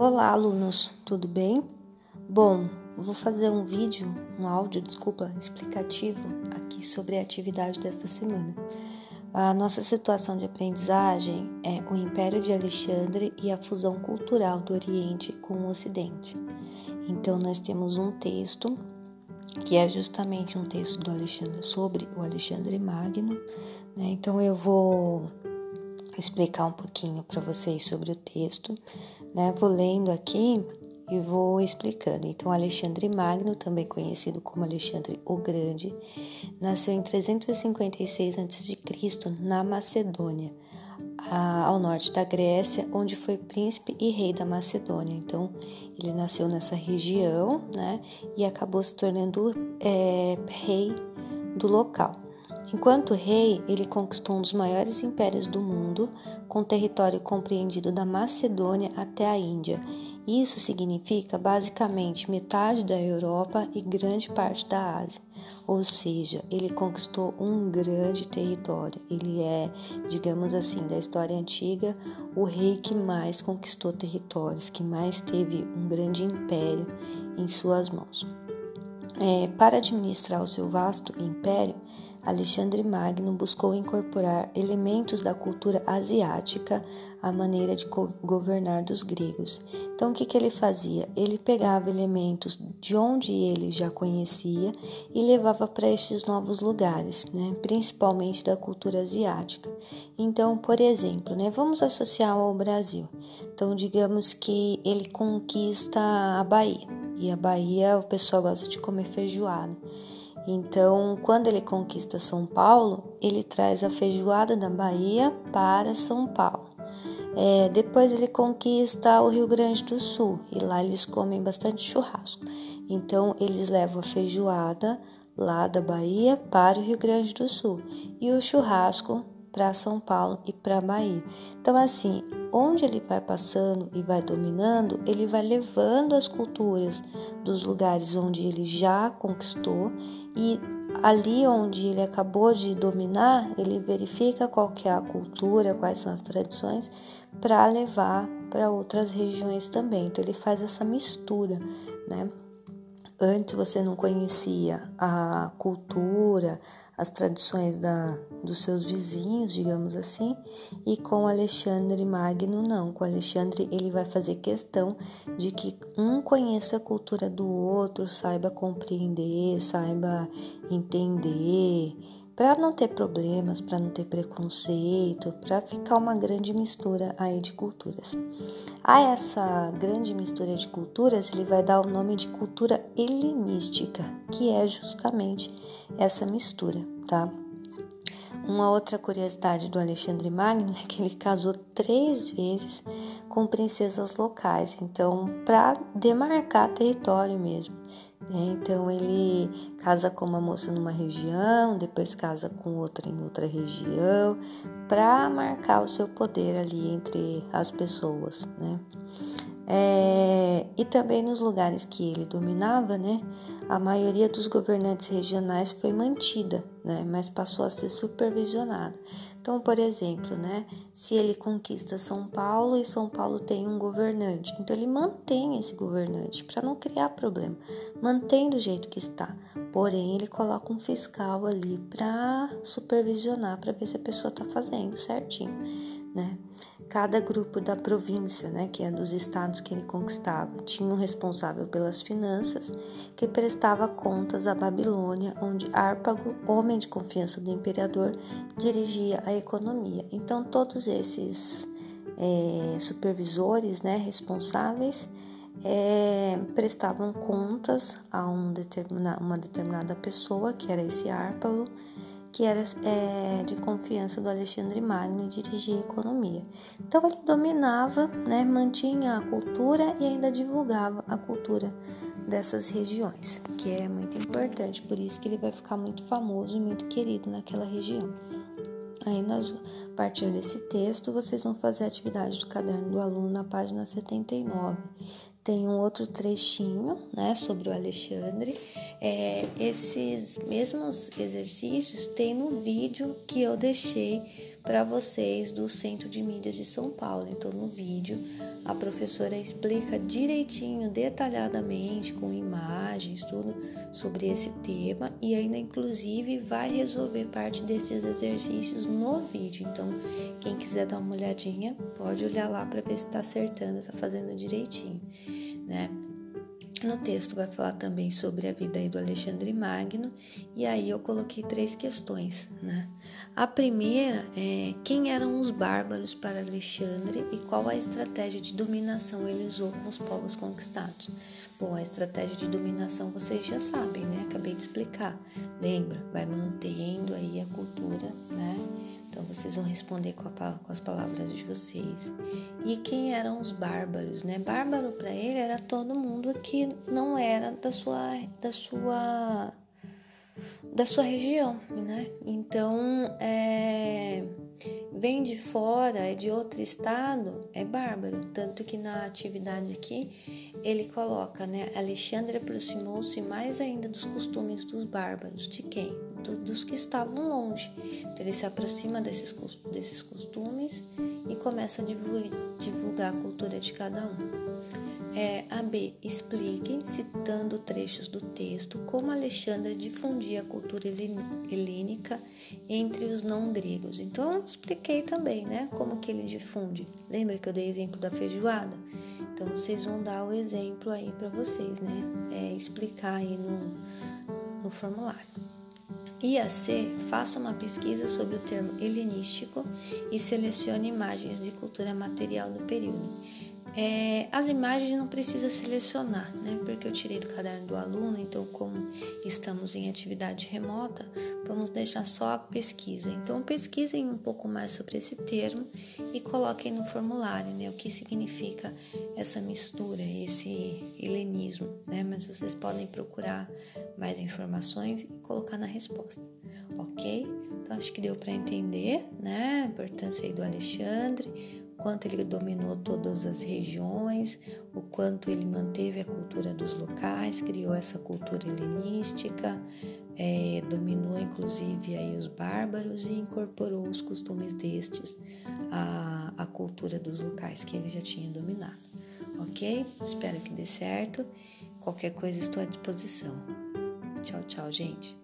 Olá, alunos, tudo bem? Bom, vou fazer um vídeo, um áudio, desculpa, explicativo aqui sobre a atividade desta semana. A nossa situação de aprendizagem é o Império de Alexandre e a fusão cultural do Oriente com o Ocidente. Então, nós temos um texto que é justamente um texto do Alexandre sobre o Alexandre Magno. Né? Então, eu vou explicar um pouquinho para vocês sobre o texto, né? Vou lendo aqui e vou explicando. Então, Alexandre Magno, também conhecido como Alexandre o Grande, nasceu em 356 a.C. na Macedônia, ao norte da Grécia, onde foi príncipe e rei da Macedônia. Então, ele nasceu nessa região, né? E acabou se tornando é, rei do local. Enquanto rei, ele conquistou um dos maiores impérios do mundo, com território compreendido da Macedônia até a Índia. Isso significa basicamente metade da Europa e grande parte da Ásia. Ou seja, ele conquistou um grande território. Ele é, digamos assim, da história antiga, o rei que mais conquistou territórios, que mais teve um grande império em suas mãos. É, para administrar o seu vasto império, Alexandre Magno buscou incorporar elementos da cultura asiática à maneira de governar dos gregos. Então, o que, que ele fazia? Ele pegava elementos de onde ele já conhecia e levava para estes novos lugares, né? principalmente da cultura asiática. Então, por exemplo, né? vamos associar ao Brasil. Então, digamos que ele conquista a Bahia. E a Bahia, o pessoal gosta de comer feijoada. Então, quando ele conquista São Paulo, ele traz a feijoada da Bahia para São Paulo. É, depois ele conquista o Rio Grande do Sul e lá eles comem bastante churrasco. Então eles levam a feijoada lá da Bahia para o Rio Grande do Sul e o churrasco para São Paulo e para Bahia. Então, assim, onde ele vai passando e vai dominando, ele vai levando as culturas dos lugares onde ele já conquistou e ali onde ele acabou de dominar, ele verifica qual que é a cultura, quais são as tradições, para levar para outras regiões também. Então, ele faz essa mistura, né? Antes você não conhecia a cultura, as tradições da, dos seus vizinhos, digamos assim, e com Alexandre Magno não. Com Alexandre ele vai fazer questão de que um conheça a cultura do outro, saiba compreender, saiba entender para não ter problemas, para não ter preconceito, para ficar uma grande mistura aí de culturas. A essa grande mistura de culturas, ele vai dar o nome de cultura helenística, que é justamente essa mistura, tá? Uma outra curiosidade do Alexandre Magno é que ele casou três vezes com princesas locais, então para demarcar território mesmo. Então ele casa com uma moça numa região, depois casa com outra em outra região, para marcar o seu poder ali entre as pessoas, né? É, e também nos lugares que ele dominava, né, a maioria dos governantes regionais foi mantida, né, mas passou a ser supervisionada. Então, por exemplo, né, se ele conquista São Paulo e São Paulo tem um governante, então ele mantém esse governante para não criar problema, mantém do jeito que está. Porém, ele coloca um fiscal ali para supervisionar, para ver se a pessoa está fazendo certinho, né? Cada grupo da província, né, que é dos estados que ele conquistava, tinha um responsável pelas finanças, que prestava contas à Babilônia, onde Árpago, homem de confiança do imperador, dirigia a economia. Então, todos esses é, supervisores, né, responsáveis, é, prestavam contas a um determina, uma determinada pessoa, que era esse Árpago, que era é, de confiança do Alexandre Magno e dirigia a economia. Então ele dominava, né, mantinha a cultura e ainda divulgava a cultura dessas regiões, que é muito importante, por isso que ele vai ficar muito famoso e muito querido naquela região. Aí nós, a partir desse texto, vocês vão fazer a atividade do caderno do aluno na página 79. Tem um outro trechinho, né, sobre o Alexandre. É, esses mesmos exercícios tem no vídeo que eu deixei para vocês do Centro de Mídias de São Paulo. Então, no vídeo, a professora explica direitinho, detalhadamente, com imagens, tudo sobre esse tema e ainda, inclusive, vai resolver parte desses exercícios no vídeo. Então, quem quiser dar uma olhadinha, pode olhar lá para ver se está acertando, está fazendo direitinho, né? No texto vai falar também sobre a vida do Alexandre Magno, e aí eu coloquei três questões, né? A primeira é quem eram os bárbaros para Alexandre e qual a estratégia de dominação ele usou com os povos conquistados. Bom, a estratégia de dominação vocês já sabem, né? Acabei de explicar. Lembra? Vai mantendo aí a cultura, né? Então vocês vão responder com, a, com, as palavras de vocês. E quem eram os bárbaros, né? Bárbaro para ele era todo mundo que não era da sua da sua da sua região, né? Então, é, vem de fora, é de outro estado, é bárbaro. Tanto que na atividade aqui ele coloca, né? Alexandre aproximou-se mais ainda dos costumes dos bárbaros. De quem? Do, dos que estavam longe. Então, ele se aproxima desses, desses costumes e começa a divulgar, divulgar a cultura de cada um. É, a B. Explique, citando trechos do texto, como Alexandre difundia a cultura helênica entre os não gregos. Então, expliquei também, né, como que ele difunde. Lembra que eu dei exemplo da feijoada? Então, vocês vão dar o exemplo aí para vocês, né, é, explicar aí no, no formulário. E a C, faça uma pesquisa sobre o termo helenístico e selecione imagens de cultura material do período. É, as imagens não precisa selecionar, né? Porque eu tirei do caderno do aluno, então como estamos em atividade remota, vamos deixar só a pesquisa. Então pesquisem um pouco mais sobre esse termo e coloquem no formulário, né? O que significa essa mistura, esse helenismo, né? Mas vocês podem procurar mais informações e colocar na resposta, ok? Então acho que deu para entender, né? A importância aí do Alexandre quanto ele dominou todas as regiões, o quanto ele manteve a cultura dos locais, criou essa cultura helenística, é, dominou inclusive aí os bárbaros e incorporou os costumes destes à, à cultura dos locais que ele já tinha dominado. Ok? Espero que dê certo. Qualquer coisa estou à disposição. Tchau, tchau, gente.